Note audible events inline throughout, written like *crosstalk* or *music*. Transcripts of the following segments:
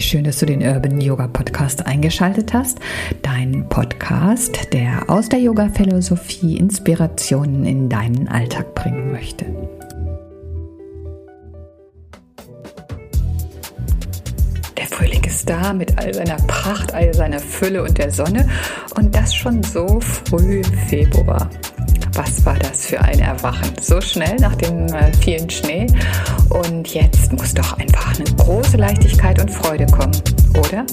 Wie schön, dass du den Urban Yoga Podcast eingeschaltet hast. Dein Podcast, der aus der Yoga-Philosophie Inspirationen in deinen Alltag bringen möchte. Der Frühling ist da mit all seiner Pracht, all seiner Fülle und der Sonne und das schon so früh im Februar. Was war das für ein Erwachen? So schnell nach dem äh, vielen Schnee. Und jetzt muss doch einfach eine große Leichtigkeit und Freude kommen, oder?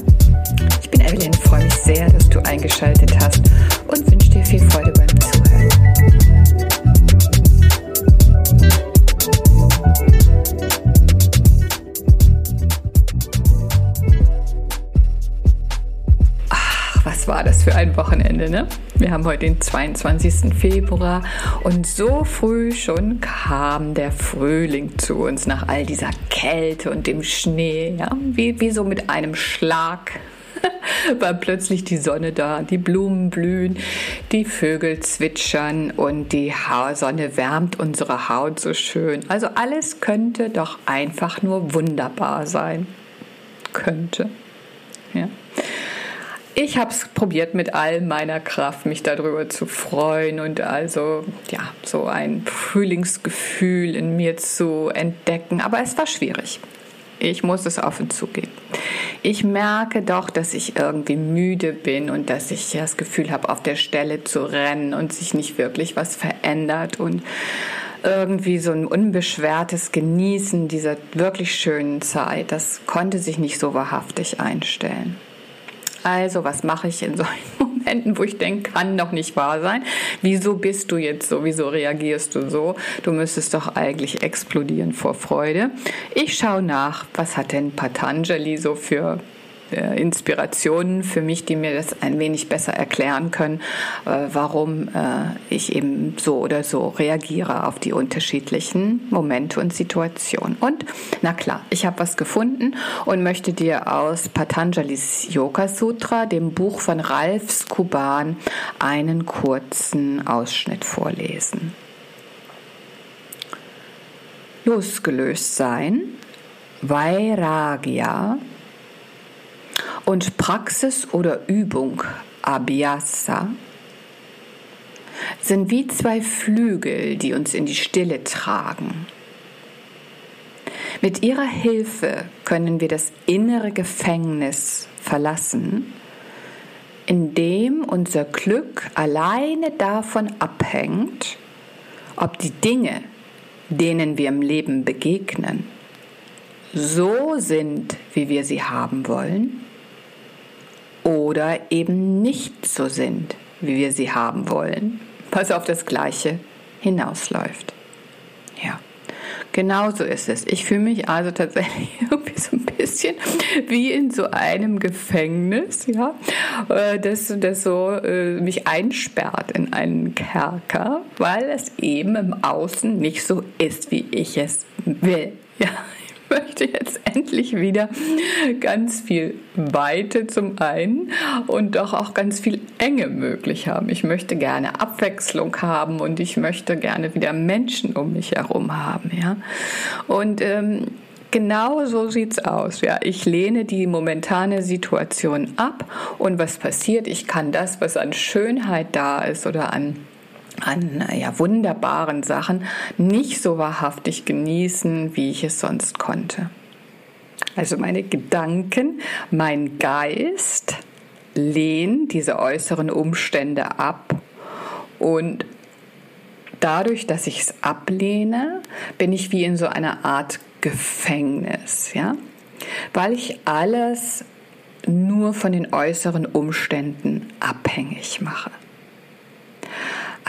Ich bin Evelyn, freue mich sehr, dass du eingeschaltet hast und wünsche dir viel Freude beim Zuhören. war das für ein Wochenende, ne? Wir haben heute den 22. Februar und so früh schon kam der Frühling zu uns nach all dieser Kälte und dem Schnee, ja? Wie, wie so mit einem Schlag *laughs* war plötzlich die Sonne da, die Blumen blühen, die Vögel zwitschern und die Sonne wärmt unsere Haut so schön. Also alles könnte doch einfach nur wunderbar sein. Könnte. Ja. Ich habe es probiert mit all meiner Kraft, mich darüber zu freuen und also ja, so ein Frühlingsgefühl in mir zu entdecken. Aber es war schwierig. Ich muss es offen zugeben. Ich merke doch, dass ich irgendwie müde bin und dass ich das Gefühl habe, auf der Stelle zu rennen und sich nicht wirklich was verändert und irgendwie so ein unbeschwertes Genießen dieser wirklich schönen Zeit, das konnte sich nicht so wahrhaftig einstellen. Also, was mache ich in *laughs* solchen Momenten, wo ich denke, kann doch nicht wahr sein? Wieso bist du jetzt so? Wieso reagierst du so? Du müsstest doch eigentlich explodieren vor Freude. Ich schaue nach, was hat denn Patanjali so für äh, Inspirationen für mich, die mir das ein wenig besser erklären können, äh, warum äh, ich eben so oder so reagiere auf die unterschiedlichen Momente und Situationen. Und na klar, ich habe was gefunden und möchte dir aus Patanjalis Yoga Sutra, dem Buch von Ralf Skuban, einen kurzen Ausschnitt vorlesen. Losgelöst sein, Vairagya, und Praxis oder Übung, Abhyasa, sind wie zwei Flügel, die uns in die Stille tragen. Mit ihrer Hilfe können wir das innere Gefängnis verlassen, in dem unser Glück alleine davon abhängt, ob die Dinge, denen wir im Leben begegnen, so sind, wie wir sie haben wollen, oder eben nicht so sind, wie wir sie haben wollen, was auf das Gleiche hinausläuft. Ja, genau so ist es. Ich fühle mich also tatsächlich *laughs* irgendwie so ein bisschen wie in so einem Gefängnis, ja, äh, das, das so äh, mich einsperrt in einen Kerker, weil es eben im Außen nicht so ist, wie ich es will. Ja, *laughs* möchte jetzt endlich wieder ganz viel Weite zum einen und doch auch ganz viel Enge möglich haben. Ich möchte gerne Abwechslung haben und ich möchte gerne wieder Menschen um mich herum haben. Ja? Und ähm, Genau so sieht's aus. Ja, ich lehne die momentane Situation ab und was passiert? Ich kann das, was an Schönheit da ist oder an an ja, wunderbaren Sachen nicht so wahrhaftig genießen, wie ich es sonst konnte. Also meine Gedanken, mein Geist lehnen diese äußeren Umstände ab und dadurch, dass ich es ablehne, bin ich wie in so einer Art Gefängnis, ja, weil ich alles nur von den äußeren Umständen abhängig mache.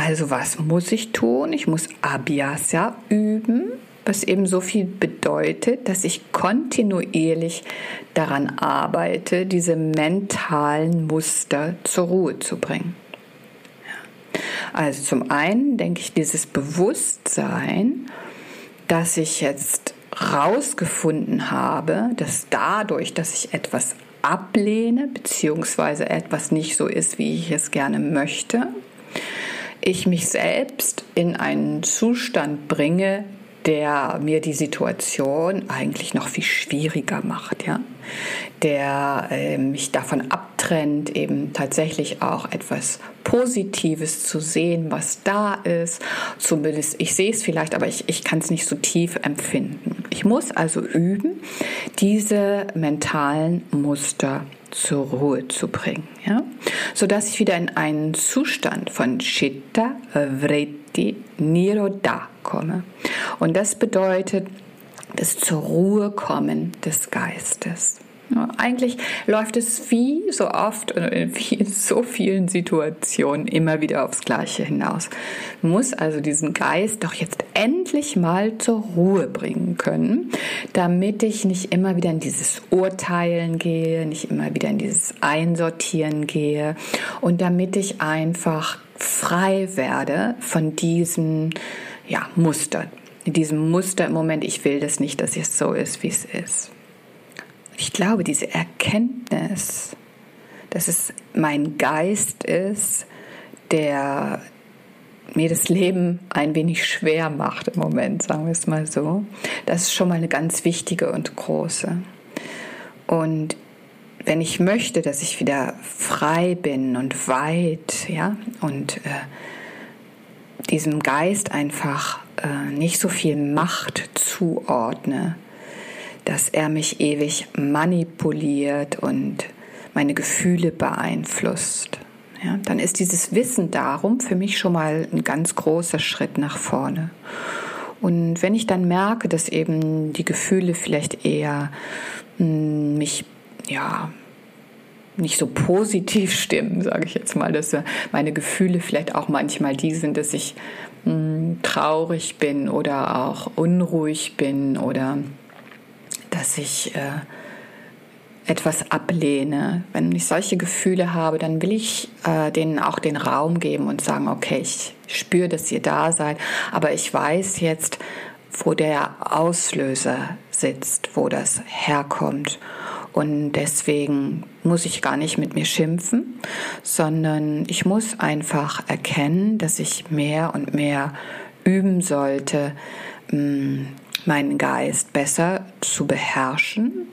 Also was muss ich tun? Ich muss Abhyasa üben, was eben so viel bedeutet, dass ich kontinuierlich daran arbeite, diese mentalen Muster zur Ruhe zu bringen. Also zum einen denke ich dieses Bewusstsein, dass ich jetzt rausgefunden habe, dass dadurch, dass ich etwas ablehne, beziehungsweise etwas nicht so ist, wie ich es gerne möchte, ich mich selbst in einen Zustand bringe, der mir die Situation eigentlich noch viel schwieriger macht, ja, der äh, mich davon abtrennt, eben tatsächlich auch etwas Positives zu sehen, was da ist. Zumindest ich sehe es vielleicht, aber ich, ich kann es nicht so tief empfinden. Ich muss also üben, diese mentalen Muster zur Ruhe zu bringen, ja? sodass ich wieder in einen Zustand von Chitta, Vritti, Nirodha komme. Und das bedeutet das zur Ruhe kommen des Geistes. Ja, eigentlich läuft es wie so oft und wie in so vielen Situationen immer wieder aufs Gleiche hinaus. Muss also diesen Geist doch jetzt endlich mal zur Ruhe bringen können, damit ich nicht immer wieder in dieses Urteilen gehe, nicht immer wieder in dieses Einsortieren gehe und damit ich einfach frei werde von diesen ja, Mustern. In diesem Muster im Moment, ich will das nicht, dass es so ist, wie es ist. Ich glaube, diese Erkenntnis, dass es mein Geist ist, der mir das Leben ein wenig schwer macht im Moment, sagen wir es mal so, das ist schon mal eine ganz wichtige und große. Und wenn ich möchte, dass ich wieder frei bin und weit, ja, und äh, diesem Geist einfach äh, nicht so viel Macht zuordne, dass er mich ewig manipuliert und meine Gefühle beeinflusst. Ja, dann ist dieses Wissen darum für mich schon mal ein ganz großer Schritt nach vorne. Und wenn ich dann merke, dass eben die Gefühle vielleicht eher hm, mich ja nicht so positiv stimmen, sage ich jetzt mal, dass meine Gefühle vielleicht auch manchmal die sind, dass ich mh, hm, traurig bin oder auch unruhig bin oder dass ich äh, etwas ablehne. Wenn ich solche Gefühle habe, dann will ich äh, denen auch den Raum geben und sagen, okay, ich spüre, dass ihr da seid, aber ich weiß jetzt, wo der Auslöser sitzt, wo das herkommt. Und deswegen muss ich gar nicht mit mir schimpfen, sondern ich muss einfach erkennen, dass ich mehr und mehr üben sollte, mh, meinen Geist besser zu beherrschen,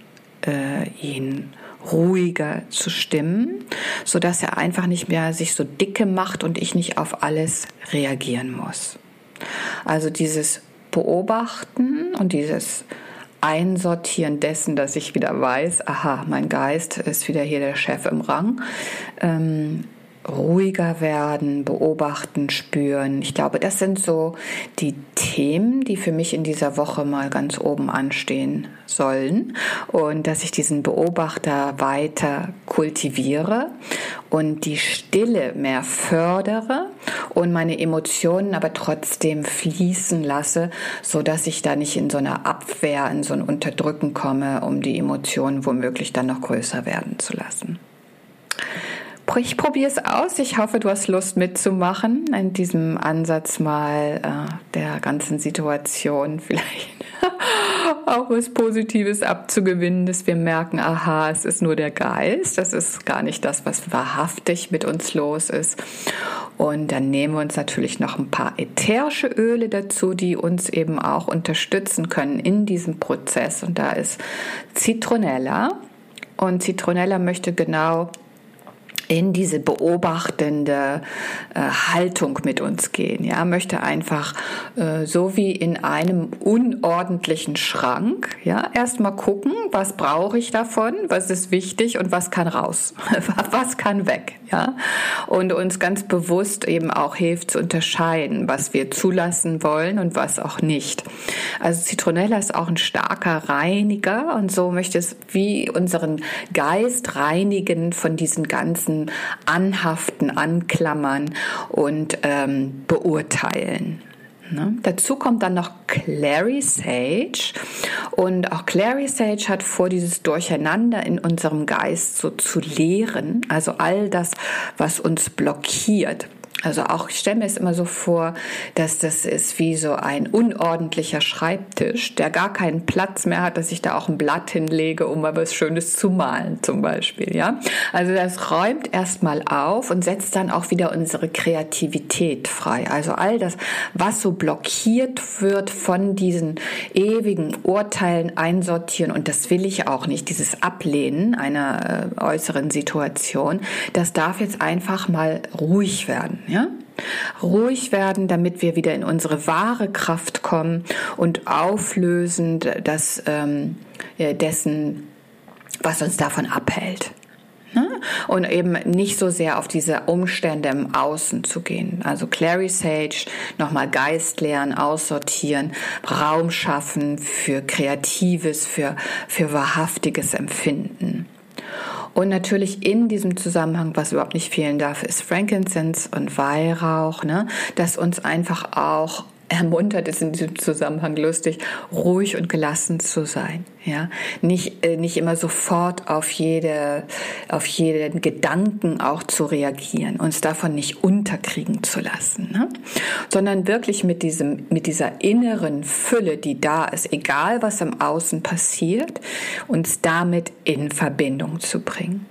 äh, ihn ruhiger zu stimmen, so dass er einfach nicht mehr sich so dicke macht und ich nicht auf alles reagieren muss. Also dieses Beobachten und dieses Einsortieren dessen, dass ich wieder weiß, aha, mein Geist ist wieder hier der Chef im Rang, ähm, ruhiger werden, beobachten, spüren. Ich glaube, das sind so die Themen, die für mich in dieser Woche mal ganz oben anstehen sollen und dass ich diesen Beobachter weiter kultiviere und die Stille mehr fördere und meine Emotionen aber trotzdem fließen lasse, so dass ich da nicht in so eine Abwehr, in so ein Unterdrücken komme, um die Emotionen womöglich dann noch größer werden zu lassen ich probiere es aus. Ich hoffe, du hast Lust mitzumachen in diesem Ansatz mal äh, der ganzen Situation *laughs* vielleicht auch was Positives abzugewinnen, dass wir merken, aha, es ist nur der Geist, das ist gar nicht das, was wahrhaftig mit uns los ist. Und dann nehmen wir uns natürlich noch ein paar ätherische Öle dazu, die uns eben auch unterstützen können in diesem Prozess. Und da ist Zitronella. Und Zitronella möchte genau in diese beobachtende äh, Haltung mit uns gehen. Ja, möchte einfach äh, so wie in einem unordentlichen Schrank, ja, erstmal gucken, was brauche ich davon, was ist wichtig und was kann raus, *laughs* was kann weg, ja, und uns ganz bewusst eben auch hilft zu unterscheiden, was wir zulassen wollen und was auch nicht. Also Zitronella ist auch ein starker Reiniger und so möchte es wie unseren Geist reinigen von diesen ganzen anhaften, anklammern und ähm, beurteilen. Ne? Dazu kommt dann noch Clary Sage und auch Clary Sage hat vor, dieses Durcheinander in unserem Geist so zu lehren, also all das, was uns blockiert, Also auch, ich stelle mir es immer so vor, dass das ist wie so ein unordentlicher Schreibtisch, der gar keinen Platz mehr hat, dass ich da auch ein Blatt hinlege, um mal was Schönes zu malen zum Beispiel. Ja, also das räumt erstmal auf und setzt dann auch wieder unsere Kreativität frei. Also all das, was so blockiert wird von diesen ewigen Urteilen einsortieren und das will ich auch nicht, dieses Ablehnen einer äh, äußeren Situation, das darf jetzt einfach mal ruhig werden. Ja? Ruhig werden, damit wir wieder in unsere wahre Kraft kommen und auflösen das, ähm, dessen, was uns davon abhält. Ne? Und eben nicht so sehr auf diese Umstände im Außen zu gehen. Also Clary Sage, nochmal Geist lernen, aussortieren, Raum schaffen für Kreatives, für, für wahrhaftiges Empfinden. Und natürlich in diesem Zusammenhang, was überhaupt nicht fehlen darf, ist Frankincense und Weihrauch, ne? dass uns einfach auch ermuntert ist in diesem Zusammenhang lustig, ruhig und gelassen zu sein. Ja, nicht, äh, nicht immer sofort auf jede, auf jeden Gedanken auch zu reagieren, uns davon nicht unterkriegen zu lassen, ne? sondern wirklich mit diesem, mit dieser inneren Fülle, die da ist, egal was im Außen passiert, uns damit in Verbindung zu bringen.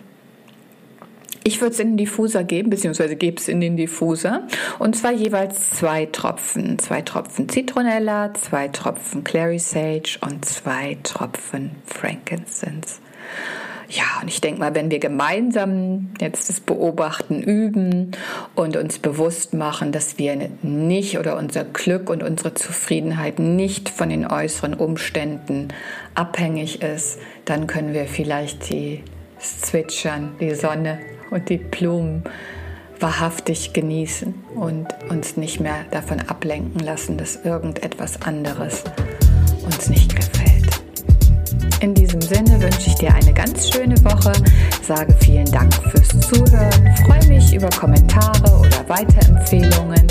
Ich würde es in den Diffuser geben, beziehungsweise gebe es in den Diffuser. Und zwar jeweils zwei Tropfen. Zwei Tropfen Zitronella, zwei Tropfen Clary Sage und zwei Tropfen Frankincense. Ja, und ich denke mal, wenn wir gemeinsam jetzt das Beobachten üben und uns bewusst machen, dass wir nicht oder unser Glück und unsere Zufriedenheit nicht von den äußeren Umständen abhängig ist, dann können wir vielleicht die Zwitschern, die Sonne und die Blumen wahrhaftig genießen und uns nicht mehr davon ablenken lassen, dass irgendetwas anderes uns nicht gefällt. In diesem Sinne wünsche ich dir eine ganz schöne Woche, sage vielen Dank fürs Zuhören, freue mich über Kommentare oder Weiterempfehlungen